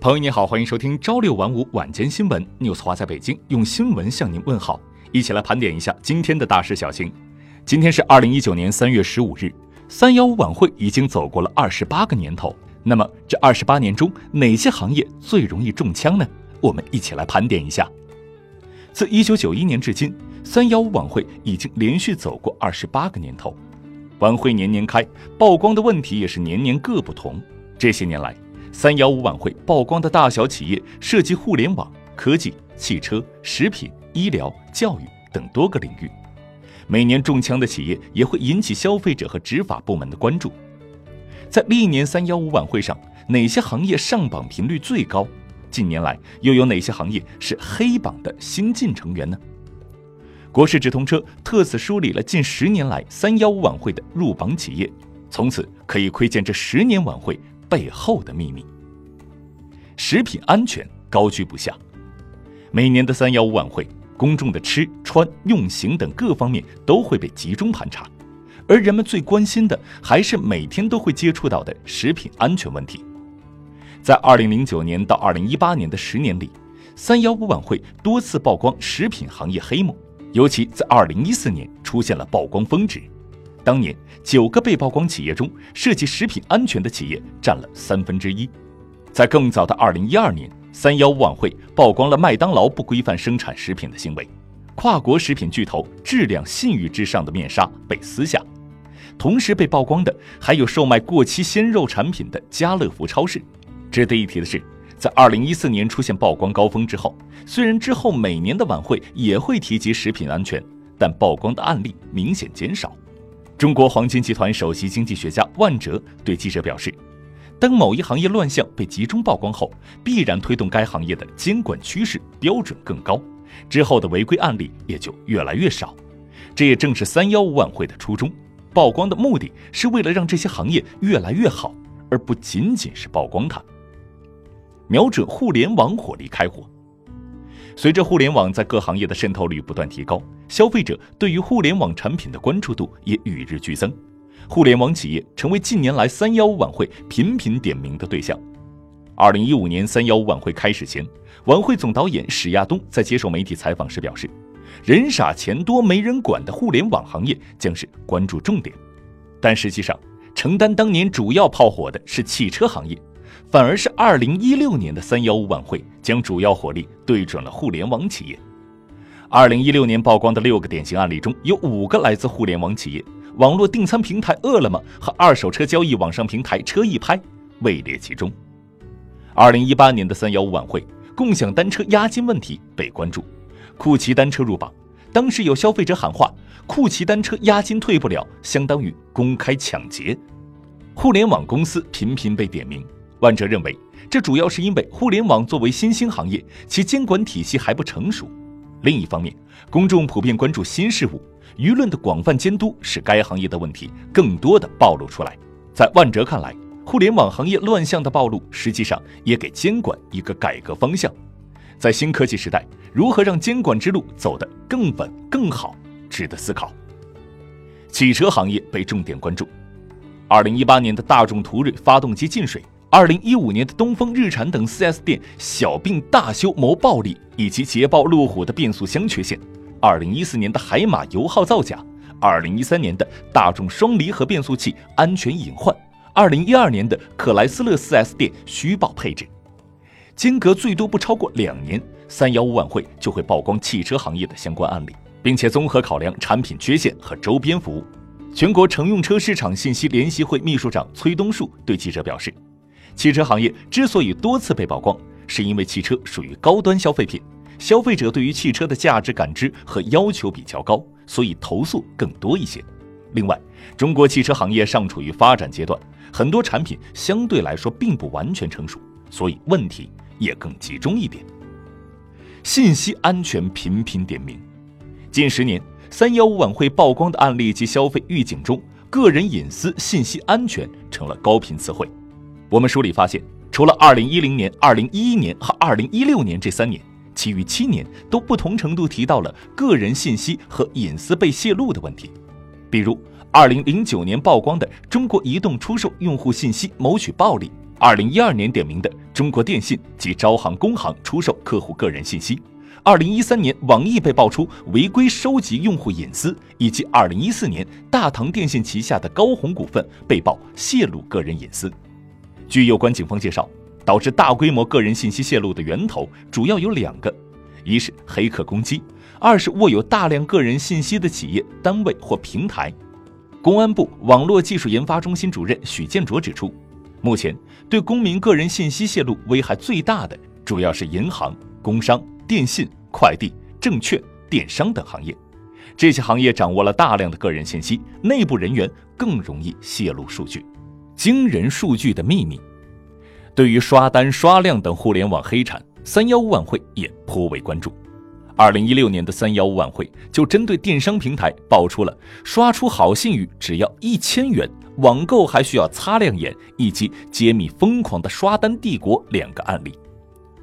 朋友你好，欢迎收听朝六晚五晚间新闻，news 华在北京用新闻向您问好，一起来盘点一下今天的大事小情。今天是二零一九年三月十五日，三幺五晚会已经走过了二十八个年头。那么这二十八年中，哪些行业最容易中枪呢？我们一起来盘点一下。自一九九一年至今，三幺五晚会已经连续走过二十八个年头，晚会年年开，曝光的问题也是年年各不同。这些年来，三幺五晚会曝光的大小企业涉及互联网、科技、汽车、食品、医疗、教育等多个领域。每年中枪的企业也会引起消费者和执法部门的关注。在历年三幺五晚会上，哪些行业上榜频率最高？近年来又有哪些行业是黑榜的新晋成员呢？国事直通车特此梳理了近十年来三幺五晚会的入榜企业，从此可以窥见这十年晚会。背后的秘密，食品安全高居不下。每年的三幺五晚会，公众的吃穿用行等各方面都会被集中盘查，而人们最关心的还是每天都会接触到的食品安全问题。在二零零九年到二零一八年的十年里，三幺五晚会多次曝光食品行业黑幕，尤其在二零一四年出现了曝光峰值。当年九个被曝光企业中，涉及食品安全的企业占了三分之一。在更早的二零一二年，三幺五晚会曝光了麦当劳不规范生产食品的行为，跨国食品巨头质量信誉之上的面纱被撕下。同时被曝光的还有售卖过期鲜肉产品的家乐福超市。值得一提的是，在二零一四年出现曝光高峰之后，虽然之后每年的晚会也会提及食品安全，但曝光的案例明显减少。中国黄金集团首席经济学家万哲对记者表示：“当某一行业乱象被集中曝光后，必然推动该行业的监管趋势标准更高，之后的违规案例也就越来越少。这也正是三幺五晚会的初衷，曝光的目的是为了让这些行业越来越好，而不仅仅是曝光它。瞄准互联网火力开火。”随着互联网在各行业的渗透率不断提高，消费者对于互联网产品的关注度也与日俱增，互联网企业成为近年来三幺五晚会频频点名的对象。二零一五年三幺五晚会开始前，晚会总导演史亚东在接受媒体采访时表示：“人傻钱多没人管的互联网行业将是关注重点。”但实际上，承担当年主要炮火的是汽车行业。反而是二零一六年的三幺五晚会将主要火力对准了互联网企业。二零一六年曝光的六个典型案例中有五个来自互联网企业，网络订餐平台饿了么和二手车交易网上平台车易拍位列其中。二零一八年的三幺五晚会，共享单车押金问题被关注，酷骑单车入榜，当时有消费者喊话：“酷骑单车押金退不了，相当于公开抢劫。”互联网公司频频被点名。万哲认为，这主要是因为互联网作为新兴行业，其监管体系还不成熟。另一方面，公众普遍关注新事物，舆论的广泛监督使该行业的问题更多的暴露出来。在万哲看来，互联网行业乱象的暴露，实际上也给监管一个改革方向。在新科技时代，如何让监管之路走得更稳更好，值得思考。汽车行业被重点关注。二零一八年的大众途锐发动机进水。二零一五年的东风日产等 4S 店小病大修谋暴利，以及捷豹路虎的变速箱缺陷；二零一四年的海马油耗造假；二零一三年的大众双离合变速器安全隐患；二零一二年的克莱斯勒 4S 店虚报配置，间隔最多不超过两年，三幺五晚会就会曝光汽车行业的相关案例，并且综合考量产品缺陷和周边服务。全国乘用车市场信息联席会秘书长崔东树对记者表示。汽车行业之所以多次被曝光，是因为汽车属于高端消费品，消费者对于汽车的价值感知和要求比较高，所以投诉更多一些。另外，中国汽车行业尚处于发展阶段，很多产品相对来说并不完全成熟，所以问题也更集中一点。信息安全频频点名，近十年三幺五晚会曝光的案例及消费预警中，个人隐私、信息安全成了高频词汇。我们梳理发现，除了2010年、2011年和2016年这三年，其余七年都不同程度提到了个人信息和隐私被泄露的问题。比如，2009年曝光的中国移动出售用户信息谋取暴利二零一二年点名的中国电信及招行、工行出售客户个人信息；二零一三年网易被爆出违规收集用户隐私，以及二零一四年大唐电信旗下的高鸿股份被曝泄露个人隐私。据有关警方介绍，导致大规模个人信息泄露的源头主要有两个：一是黑客攻击，二是握有大量个人信息的企业、单位或平台。公安部网络技术研发中心主任许建卓指出，目前对公民个人信息泄露危害最大的，主要是银行、工商、电信、快递、证券、电商等行业。这些行业掌握了大量的个人信息，内部人员更容易泄露数据。惊人数据的秘密。对于刷单、刷量等互联网黑产，三幺五晚会也颇为关注。二零一六年的三幺五晚会就针对电商平台爆出了刷出好信誉只要一千元，网购还需要擦亮眼，以及揭秘疯狂的刷单帝国两个案例。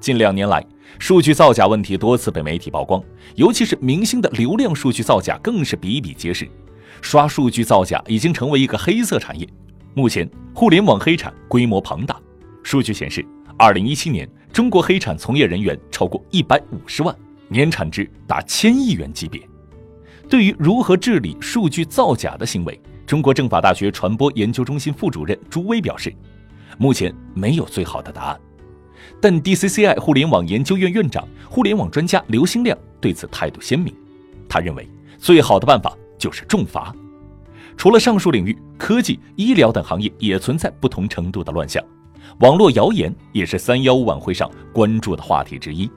近两年来，数据造假问题多次被媒体曝光，尤其是明星的流量数据造假更是比比皆是。刷数据造假已经成为一个黑色产业。目前，互联网黑产规模庞大。数据显示，二零一七年中国黑产从业人员超过一百五十万。年产值达千亿元级别。对于如何治理数据造假的行为，中国政法大学传播研究中心副主任朱威表示，目前没有最好的答案。但 DCCI 互联网研究院院长、互联网专家刘兴亮对此态度鲜明，他认为最好的办法就是重罚。除了上述领域，科技、医疗等行业也存在不同程度的乱象，网络谣言也是三幺五晚会上关注的话题之一。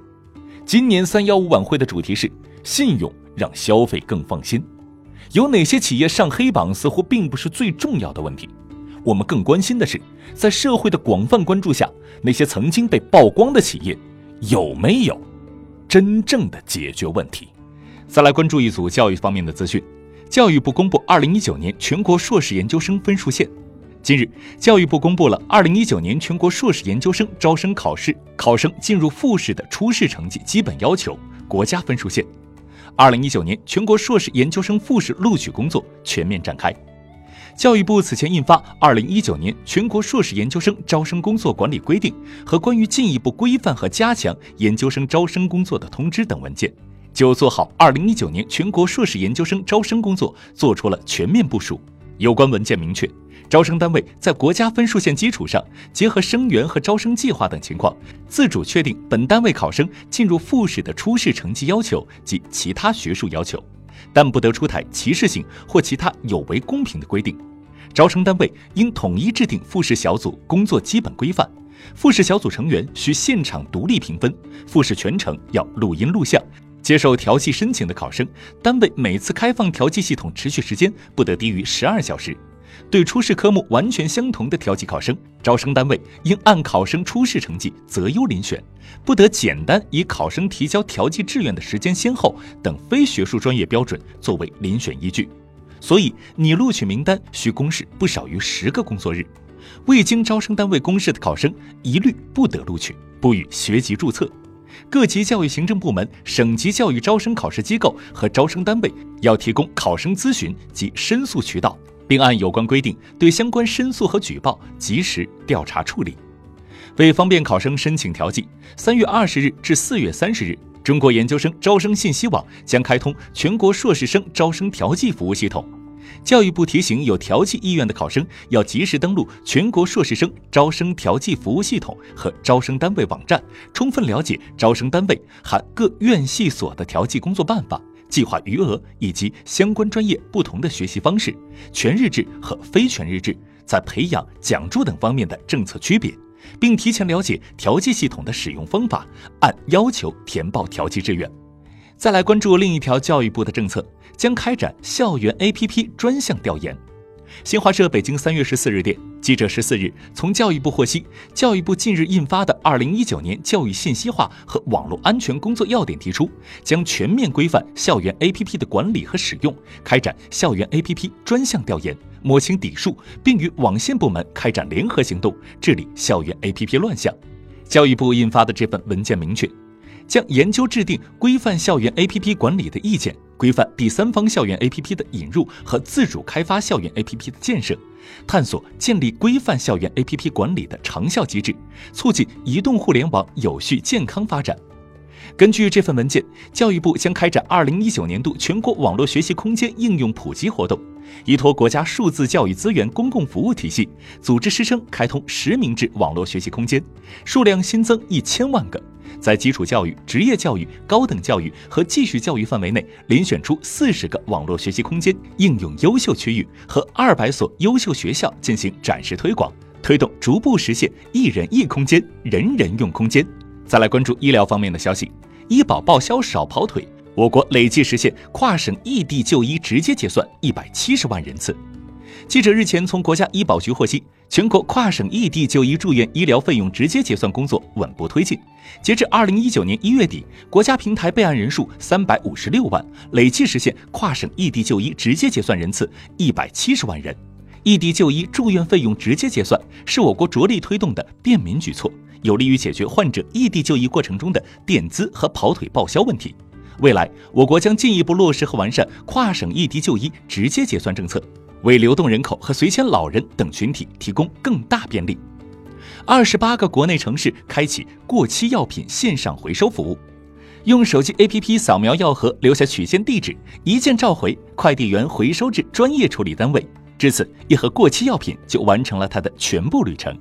今年三幺五晚会的主题是“信用让消费更放心”。有哪些企业上黑榜，似乎并不是最重要的问题。我们更关心的是，在社会的广泛关注下，那些曾经被曝光的企业有没有真正的解决问题？再来关注一组教育方面的资讯：教育部公布二零一九年全国硕士研究生分数线。近日，教育部公布了二零一九年全国硕士研究生招生考试考生进入复试的初试成绩基本要求国家分数线。二零一九年全国硕士研究生复试录取工作全面展开。教育部此前印发《二零一九年全国硕士研究生招生工作管理规定》和关于进一步规范和加强研究生招生工作的通知等文件，就做好二零一九年全国硕士研究生招生工作做出了全面部署。有关文件明确。招生单位在国家分数线基础上，结合生源和招生计划等情况，自主确定本单位考生进入复试的初试成绩要求及其他学术要求，但不得出台歧视性或其他有违公平的规定。招生单位应统一制定复试小组工作基本规范，复试小组成员需现场独立评分，复试全程要录音录像。接受调剂申请的考生，单位每次开放调剂系统持续时间不得低于十二小时。对初试科目完全相同的调剂考生，招生单位应按考生初试成绩择优遴选，不得简单以考生提交调剂志愿的时间先后等非学术专业标准作为遴选依据。所以，拟录取名单需公示不少于十个工作日，未经招生单位公示的考生一律不得录取，不予学籍注册。各级教育行政部门、省级教育招生考试机构和招生单位要提供考生咨询及申诉渠道。并按有关规定对相关申诉和举报及时调查处理。为方便考生申请调剂，三月二十日至四月三十日，中国研究生招生信息网将开通全国硕士生招生调剂服务系统。教育部提醒有调剂意愿的考生，要及时登录全国硕士生招生调剂服务系统和招生单位网站，充分了解招生单位含各院系所的调剂工作办法。计划余额以及相关专业不同的学习方式，全日制和非全日制，在培养、讲助等方面的政策区别，并提前了解调剂系统的使用方法，按要求填报调剂志愿。再来关注另一条教育部的政策，将开展校园 APP 专项调研。新华社北京三月十四日电，记者十四日从教育部获悉，教育部近日印发的《二零一九年教育信息化和网络安全工作要点》提出，将全面规范校园 APP 的管理和使用，开展校园 APP 专项调研，摸清底数，并与网信部门开展联合行动，治理校园 APP 乱象。教育部印发的这份文件明确，将研究制定规范校园 APP 管理的意见。规范第三方校园 APP 的引入和自主开发校园 APP 的建设，探索建立规范校园 APP 管理的长效机制，促进移动互联网有序健康发展。根据这份文件，教育部将开展二零一九年度全国网络学习空间应用普及活动，依托国家数字教育资源公共服务体系，组织师生开通实名制网络学习空间，数量新增一千万个。在基础教育、职业教育、高等教育和继续教育范围内，遴选出四十个网络学习空间应用优秀区域和二百所优秀学校进行展示推广，推动逐步实现一人一空间、人人用空间。再来关注医疗方面的消息，医保报销少跑腿，我国累计实现跨省异地就医直接结算一百七十万人次。记者日前从国家医保局获悉，全国跨省异地就医住院医疗费用直接结算工作稳步推进。截至二零一九年一月底，国家平台备案人数三百五十六万，累计实现跨省异地就医直接结算人次一百七十万人。异地就医住院费用直接结算是我国着力推动的便民举措，有利于解决患者异地就医过程中的垫资和跑腿报销问题。未来，我国将进一步落实和完善跨省异地就医直接结算政策。为流动人口和随迁老人等群体提供更大便利。二十八个国内城市开启过期药品线上回收服务，用手机 APP 扫描药盒，留下取件地址，一键召回，快递员回收至专业处理单位。至此，一盒过期药品就完成了它的全部旅程。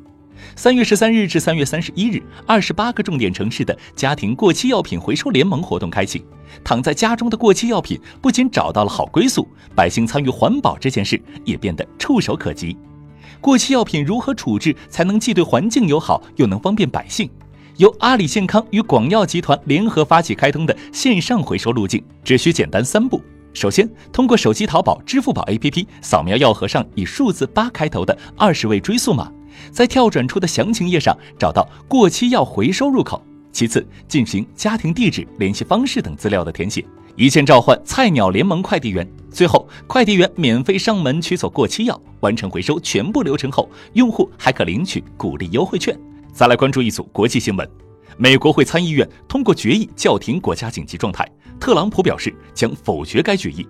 三月十三日至三月三十一日，二十八个重点城市的家庭过期药品回收联盟活动开启。躺在家中的过期药品不仅找到了好归宿，百姓参与环保这件事也变得触手可及。过期药品如何处置才能既对环境友好，又能方便百姓？由阿里健康与广药集团联合发起开通的线上回收路径，只需简单三步：首先，通过手机淘宝、支付宝 APP 扫描药盒上以数字八开头的二十位追溯码。在跳转出的详情页上找到过期药回收入口。其次，进行家庭地址、联系方式等资料的填写，一键召唤菜鸟联盟快递员。最后，快递员免费上门取走过期药，完成回收全部流程后，用户还可领取鼓励优惠券。再来关注一组国际新闻：美国会参议院通过决议叫停国家紧急状态，特朗普表示将否决该决议。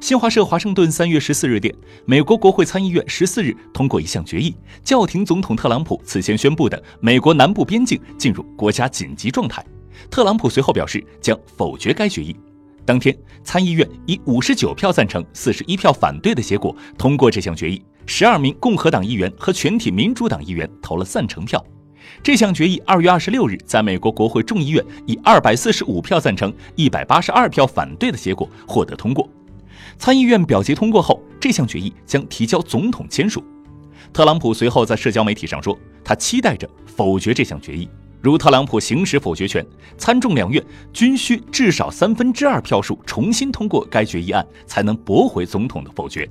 新华社华盛顿三月十四日电，美国国会参议院十四日通过一项决议，叫停总统特朗普此前宣布的美国南部边境进入国家紧急状态。特朗普随后表示将否决该决议。当天，参议院以五十九票赞成、四十一票反对的结果通过这项决议，十二名共和党议员和全体民主党议员投了赞成票。这项决议二月二十六日在美国国会众议院以二百四十五票赞成、一百八十二票反对的结果获得通过。参议院表决通过后，这项决议将提交总统签署。特朗普随后在社交媒体上说，他期待着否决这项决议。如特朗普行使否决权，参众两院均需至少三分之二票数重新通过该决议案，才能驳回总统的否决。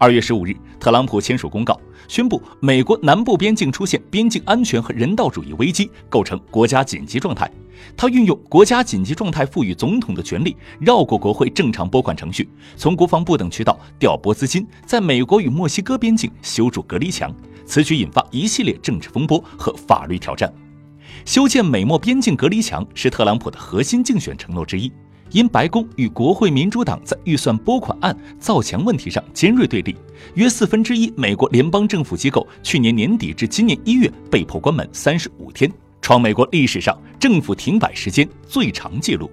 二月十五日，特朗普签署公告，宣布美国南部边境出现边境安全和人道主义危机，构成国家紧急状态。他运用国家紧急状态赋予总统的权利，绕过国会正常拨款程序，从国防部等渠道调拨资金，在美国与墨西哥边境修筑隔离墙。此举引发一系列政治风波和法律挑战。修建美墨边境隔离墙是特朗普的核心竞选承诺之一。因白宫与国会民主党在预算拨款案造墙问题上尖锐对立，约四分之一美国联邦政府机构去年年底至今年一月被迫关门三十五天，创美国历史上政府停摆时间最长记录。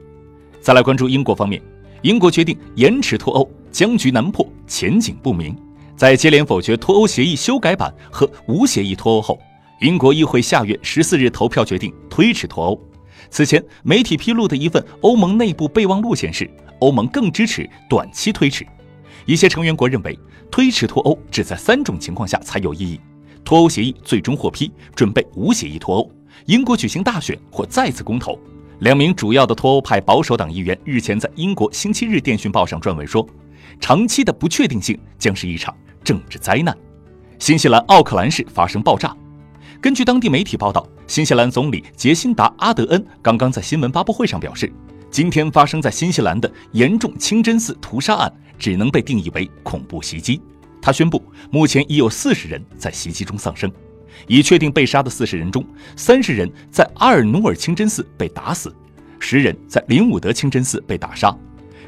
再来关注英国方面，英国决定延迟脱欧，僵局难破，前景不明。在接连否决脱欧协议修改版和无协议脱欧后，英国议会下月十四日投票决定推迟脱欧。此前，媒体披露的一份欧盟内部备忘录显示，欧盟更支持短期推迟。一些成员国认为，推迟脱欧只在三种情况下才有意义：脱欧协议最终获批，准备无协议脱欧，英国举行大选或再次公投。两名主要的脱欧派保守党议员日前在英国《星期日电讯报》上撰文说：“长期的不确定性将是一场政治灾难。”新西兰奥克兰市发生爆炸。根据当地媒体报道，新西兰总理杰辛达·阿德恩刚刚在新闻发布会上表示，今天发生在新西兰的严重清真寺屠杀案只能被定义为恐怖袭击。他宣布，目前已有四十人在袭击中丧生，已确定被杀的四十人中，三十人在阿尔努尔清真寺被打死，十人在林伍德清真寺被打杀。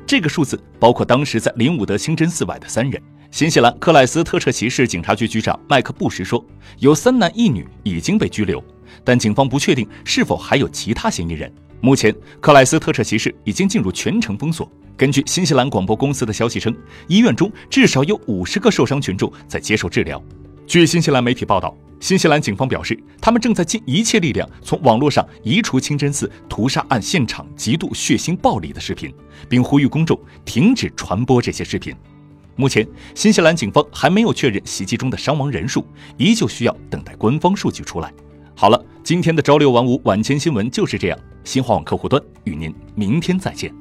这个数字包括当时在林伍德清真寺外的三人。新西兰克莱斯特彻骑士警察局局长麦克布什说，有三男一女已经被拘留，但警方不确定是否还有其他嫌疑人。目前，克莱斯特彻骑士已经进入全城封锁。根据新西兰广播公司的消息称，医院中至少有五十个受伤群众在接受治疗。据新西兰媒体报道，新西兰警方表示，他们正在尽一切力量从网络上移除清真寺屠杀案现场极度血腥暴力的视频，并呼吁公众停止传播这些视频。目前，新西兰警方还没有确认袭击中的伤亡人数，依旧需要等待官方数据出来。好了，今天的朝六晚五晚间新闻就是这样。新华网客户端与您明天再见。